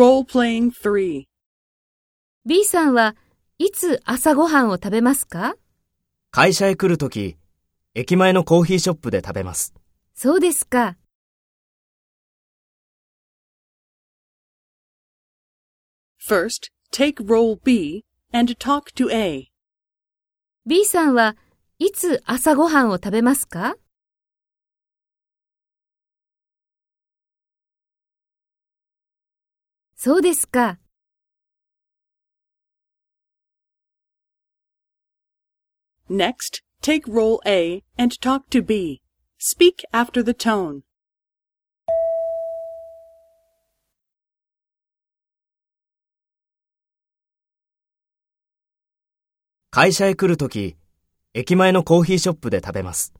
Role-playing 3. B さんはいつ朝ごはんを食べますか？会社へ来るとき、駅前のコーヒーショップで食べます。そうですか。First, take role B and talk to A. B さんはいつ朝ごはんを食べますか？そうですか。Next, take role A and talk to B. Speak after the tone. 会社へ来るとき、駅前のコーヒーショップで食べます。